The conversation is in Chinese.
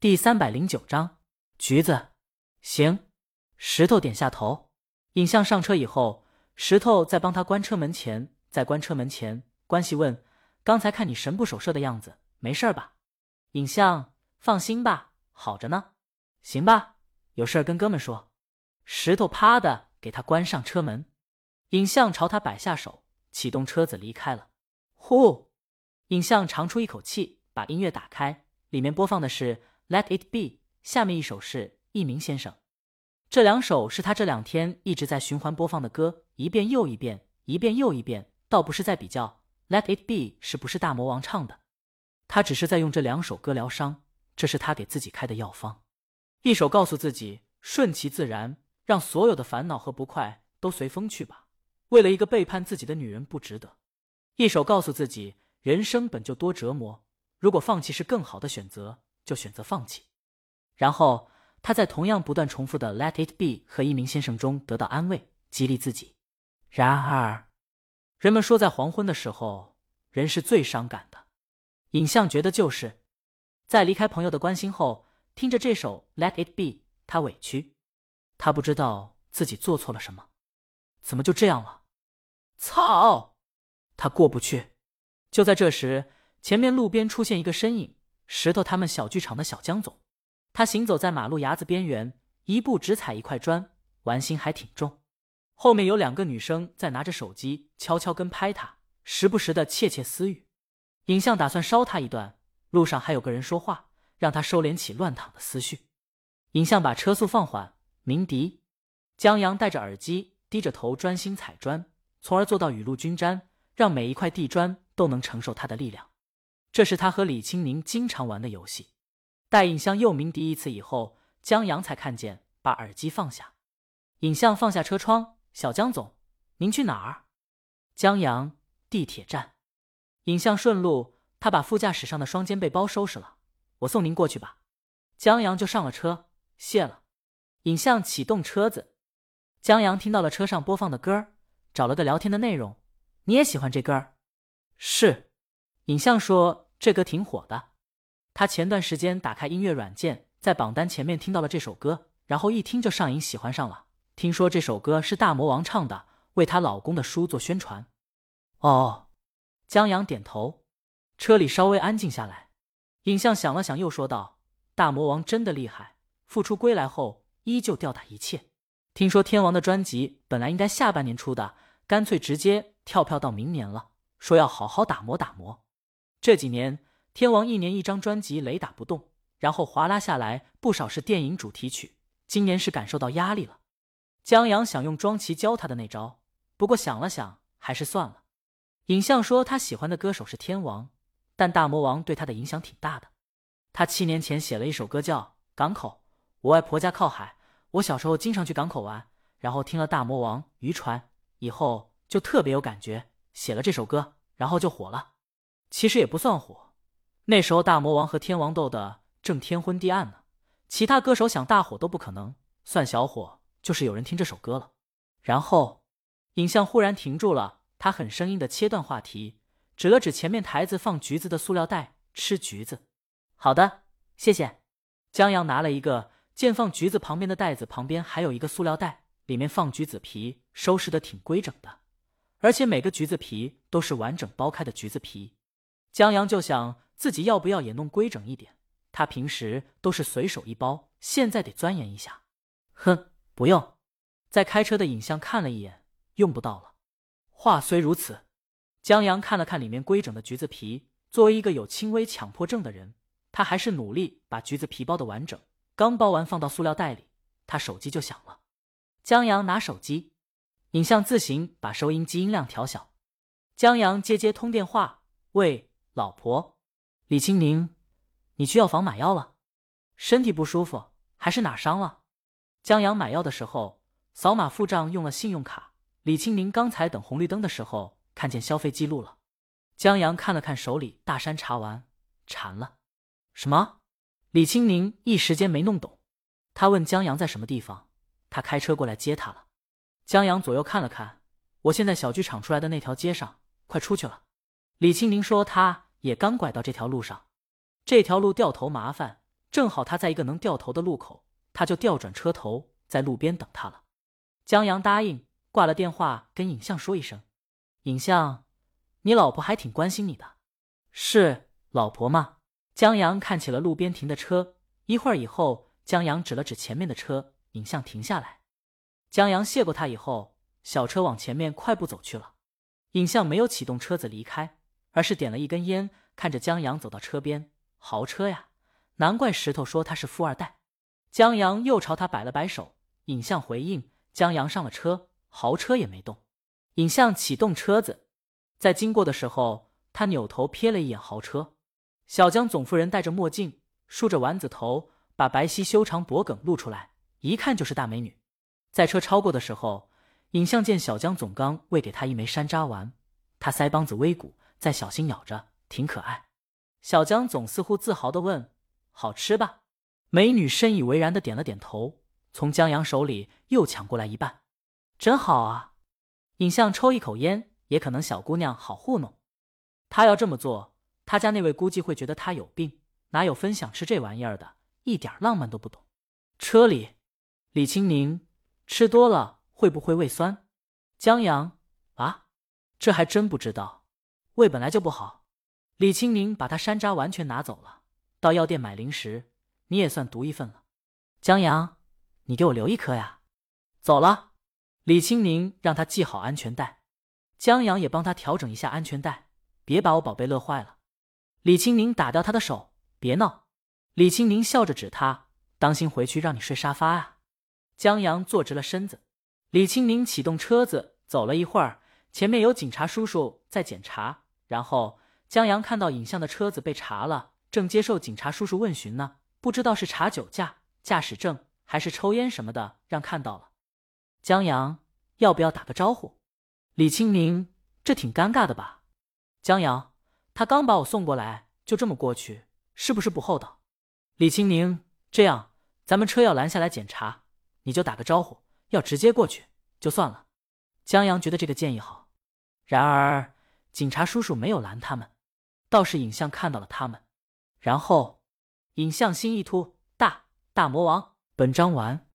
第三百零九章橘子。行，石头点下头。尹相上车以后，石头在帮他关车门前，在关车门前，关系问：“刚才看你神不守舍的样子，没事吧？”尹相放心吧，好着呢。行吧，有事跟哥们说。石头啪的给他关上车门。尹相朝他摆下手，启动车子离开了。呼，尹相长出一口气，把音乐打开，里面播放的是《Let It Be》，下面一首是《一鸣先生》。这两首是他这两天一直在循环播放的歌，一遍又一遍，一遍又一遍。倒不是在比较《Let It Be》是不是大魔王唱的，他只是在用这两首歌疗伤。这是他给自己开的药方。一首告诉自己顺其自然，让所有的烦恼和不快都随风去吧。为了一个背叛自己的女人不值得。一首告诉自己人生本就多折磨，如果放弃是更好的选择，就选择放弃。然后。他在同样不断重复的 “Let it be” 和一名先生中得到安慰，激励自己。然而，人们说在黄昏的时候，人是最伤感的。尹相觉得就是在离开朋友的关心后，听着这首 “Let it be”，他委屈，他不知道自己做错了什么，怎么就这样了？操！他过不去。就在这时，前面路边出现一个身影，石头他们小剧场的小江总。他行走在马路牙子边缘，一步只踩一块砖，玩心还挺重。后面有两个女生在拿着手机悄悄跟拍他，时不时的窃窃私语。尹相打算烧他一段，路上还有个人说话，让他收敛起乱躺的思绪。尹相把车速放缓。鸣笛，江阳戴着耳机，低着头专心踩砖，从而做到雨露均沾，让每一块地砖都能承受他的力量。这是他和李青宁经常玩的游戏。待尹相又鸣笛一次以后，江阳才看见，把耳机放下。尹相放下车窗：“小江总，您去哪儿？”江阳：“地铁站。”尹相顺路，他把副驾驶上的双肩背包收拾了，我送您过去吧。江阳就上了车，谢了。尹相启动车子，江阳听到了车上播放的歌，找了个聊天的内容：“你也喜欢这歌？”是。尹相说：“这歌挺火的。”他前段时间打开音乐软件，在榜单前面听到了这首歌，然后一听就上瘾，喜欢上了。听说这首歌是大魔王唱的，为她老公的书做宣传。哦，江阳点头。车里稍微安静下来，尹相想了想，又说道：“大魔王真的厉害，复出归来后依旧吊打一切。听说天王的专辑本来应该下半年出的，干脆直接跳票到明年了，说要好好打磨打磨。这几年。”天王一年一张专辑雷打不动，然后哗拉下来不少是电影主题曲。今年是感受到压力了。江阳想用庄奇教他的那招，不过想了想还是算了。尹相说他喜欢的歌手是天王，但大魔王对他的影响挺大的。他七年前写了一首歌叫《港口》，我外婆家靠海，我小时候经常去港口玩，然后听了大魔王渔船以后就特别有感觉，写了这首歌，然后就火了。其实也不算火。那时候大魔王和天王斗的正天昏地暗呢，其他歌手想大火都不可能，算小火就是有人听这首歌了。然后，影像忽然停住了，他很生硬的切断话题，指了指前面台子放橘子的塑料袋，吃橘子。好的，谢谢。江阳拿了一个，见放橘子旁边的袋子旁边还有一个塑料袋，里面放橘子皮，收拾的挺规整的，而且每个橘子皮都是完整剥开的橘子皮。江阳就想。自己要不要也弄规整一点？他平时都是随手一包，现在得钻研一下。哼，不用。在开车的影像看了一眼，用不到了。话虽如此，江阳看了看里面规整的橘子皮，作为一个有轻微强迫症的人，他还是努力把橘子皮包的完整。刚包完，放到塑料袋里，他手机就响了。江阳拿手机，影像自行把收音机音量调小。江阳接接通电话，喂，老婆。李青宁，你去药房买药了？身体不舒服还是哪伤了？江阳买药的时候扫码付账用了信用卡。李青宁刚才等红绿灯的时候看见消费记录了。江阳看了看手里大山茶丸，馋了。什么？李青宁一时间没弄懂。他问江阳在什么地方，他开车过来接他了。江阳左右看了看，我现在小剧场出来的那条街上，快出去了。李青宁说他。也刚拐到这条路上，这条路掉头麻烦，正好他在一个能掉头的路口，他就调转车头在路边等他了。江阳答应，挂了电话，跟尹相说一声：“尹相，你老婆还挺关心你的。”“是老婆吗？”江阳看起了路边停的车，一会儿以后，江阳指了指前面的车，尹相停下来。江阳谢过他以后，小车往前面快步走去了。尹相没有启动车子离开，而是点了一根烟，看着江阳走到车边。豪车呀，难怪石头说他是富二代。江阳又朝他摆了摆手，尹相回应。江阳上了车，豪车也没动。尹相启动车子，在经过的时候，他扭头瞥了一眼豪车。小江总夫人戴着墨镜，梳着丸子头，把白皙修长脖颈露出来，一看就是大美女。在车超过的时候，尹相见小江总刚喂给他一枚山楂丸，他腮帮子微鼓，在小心咬着，挺可爱。小江总似乎自豪的问：“好吃吧？”美女深以为然的点了点头，从江阳手里又抢过来一半，真好啊！尹相抽一口烟，也可能小姑娘好糊弄，他要这么做，他家那位估计会觉得他有病，哪有分享吃这玩意儿的，一点浪漫都不懂。车里，李青宁吃多了会不会胃酸？江阳啊，这还真不知道，胃本来就不好。李青宁把他山楂完全拿走了。到药店买零食，你也算独一份了。江阳，你给我留一颗呀。走了。李青宁让他系好安全带，江阳也帮他调整一下安全带，别把我宝贝乐坏了。李青宁打掉他的手，别闹。李青宁笑着指他，当心回去让你睡沙发啊。江阳坐直了身子。李青宁启动车子走了一会儿，前面有警察叔叔在检查，然后。江阳看到尹相的车子被查了，正接受警察叔叔问询呢，不知道是查酒驾、驾驶证还是抽烟什么的，让看到了。江阳要不要打个招呼？李青宁，这挺尴尬的吧？江阳，他刚把我送过来，就这么过去，是不是不厚道？李青宁，这样，咱们车要拦下来检查，你就打个招呼，要直接过去就算了。江阳觉得这个建议好，然而警察叔叔没有拦他们。倒是影像看到了他们，然后影像心一突，大大魔王。本章完。